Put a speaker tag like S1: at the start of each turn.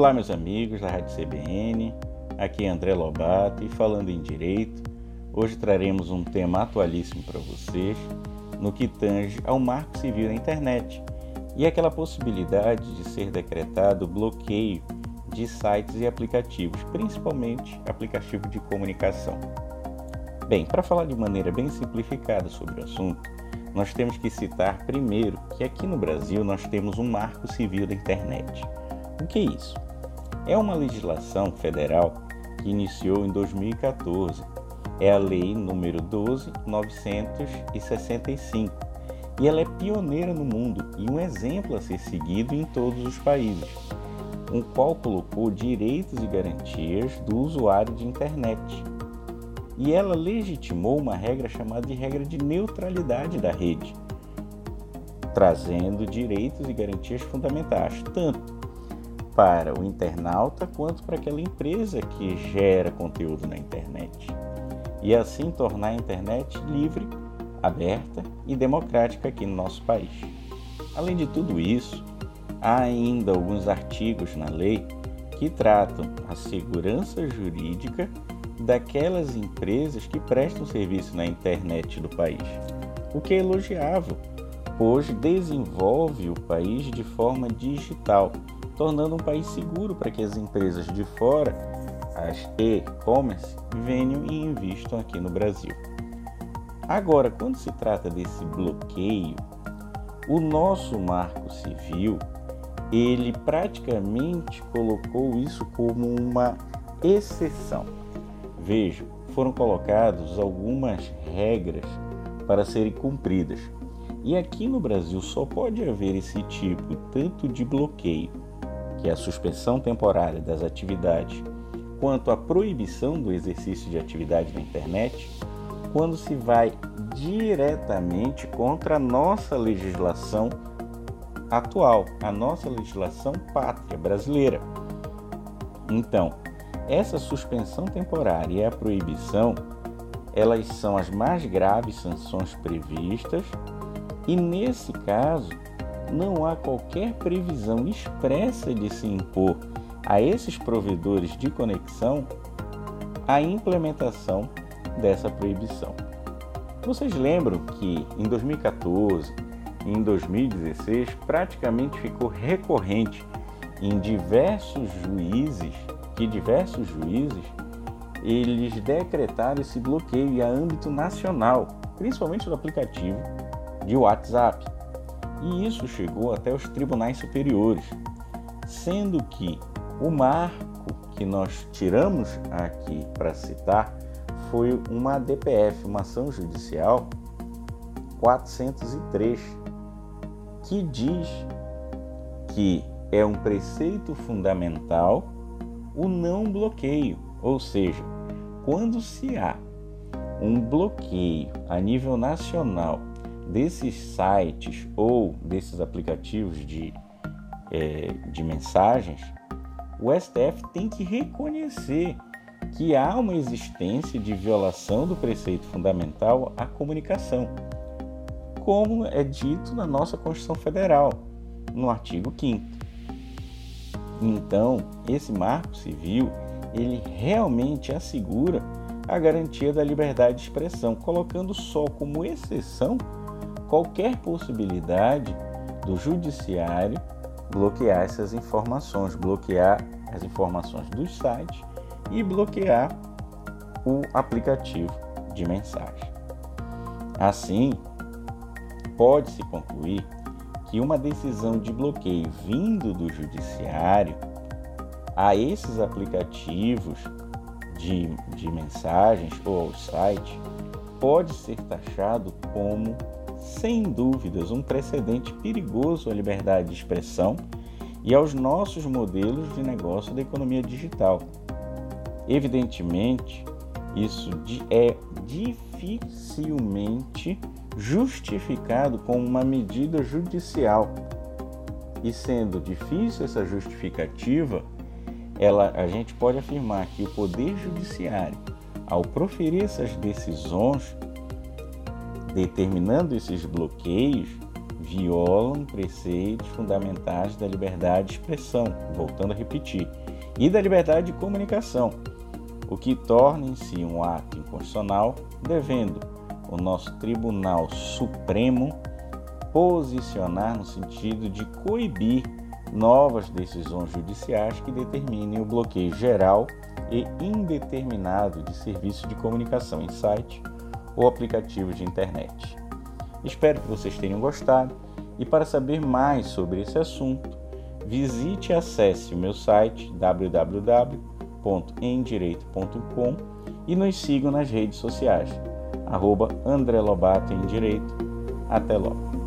S1: Olá, meus amigos da Rádio CBN, aqui é André Lobato e falando em direito, hoje traremos um tema atualíssimo para vocês no que tange ao marco civil da internet e aquela possibilidade de ser decretado bloqueio de sites e aplicativos, principalmente aplicativo de comunicação. Bem, para falar de maneira bem simplificada sobre o assunto, nós temos que citar primeiro que aqui no Brasil nós temos um marco civil da internet. O que é isso? É uma legislação federal que iniciou em 2014. É a Lei número 12965 e ela é pioneira no mundo e um exemplo a ser seguido em todos os países, um qual colocou direitos e garantias do usuário de internet. E ela legitimou uma regra chamada de regra de neutralidade da rede, trazendo direitos e garantias fundamentais, tanto para o internauta quanto para aquela empresa que gera conteúdo na internet. E assim tornar a internet livre, aberta e democrática aqui no nosso país. Além de tudo isso, há ainda alguns artigos na lei que tratam a segurança jurídica daquelas empresas que prestam serviço na internet do país, o que é elogiável, pois desenvolve o país de forma digital tornando um país seguro para que as empresas de fora, as e-commerce, venham e investam aqui no Brasil. Agora, quando se trata desse bloqueio, o nosso marco civil, ele praticamente colocou isso como uma exceção. Vejam, foram colocadas algumas regras para serem cumpridas. E aqui no Brasil só pode haver esse tipo tanto de bloqueio que a suspensão temporária das atividades, quanto à proibição do exercício de atividade na internet, quando se vai diretamente contra a nossa legislação atual, a nossa legislação pátria brasileira. Então, essa suspensão temporária e a proibição, elas são as mais graves sanções previstas, e nesse caso, não há qualquer previsão expressa de se impor a esses provedores de conexão a implementação dessa proibição. Vocês lembram que em 2014 e em 2016 praticamente ficou recorrente em diversos juízes que diversos juízes eles decretaram esse bloqueio a âmbito nacional, principalmente do aplicativo de WhatsApp e isso chegou até os tribunais superiores, sendo que o marco que nós tiramos aqui para citar foi uma DPF, uma ação judicial 403, que diz que é um preceito fundamental o não bloqueio, ou seja, quando se há um bloqueio a nível nacional desses sites ou desses aplicativos de, é, de mensagens, o STF tem que reconhecer que há uma existência de violação do preceito fundamental à comunicação, como é dito na nossa Constituição Federal, no artigo 5 Então, esse marco civil, ele realmente assegura a garantia da liberdade de expressão, colocando só como exceção qualquer possibilidade do judiciário bloquear essas informações, bloquear as informações dos sites e bloquear o aplicativo de mensagem. Assim, pode-se concluir que uma decisão de bloqueio vindo do judiciário a esses aplicativos de, de mensagens ou aos sites pode ser taxado como sem dúvidas, um precedente perigoso à liberdade de expressão e aos nossos modelos de negócio da economia digital. Evidentemente, isso é dificilmente justificado com uma medida judicial. E sendo difícil essa justificativa, ela, a gente pode afirmar que o Poder Judiciário, ao proferir essas decisões, determinando esses bloqueios violam preceitos fundamentais da liberdade de expressão, voltando a repetir, e da liberdade de comunicação, o que torna em si um ato inconstitucional, devendo o nosso Tribunal Supremo posicionar no sentido de coibir novas decisões judiciais que determinem o bloqueio geral e indeterminado de serviços de comunicação em site ou aplicativos de internet. Espero que vocês tenham gostado e para saber mais sobre esse assunto, visite e acesse o meu site www.endireito.com e nos sigam nas redes sociais. Arroba André Lobato em Direito. Até logo.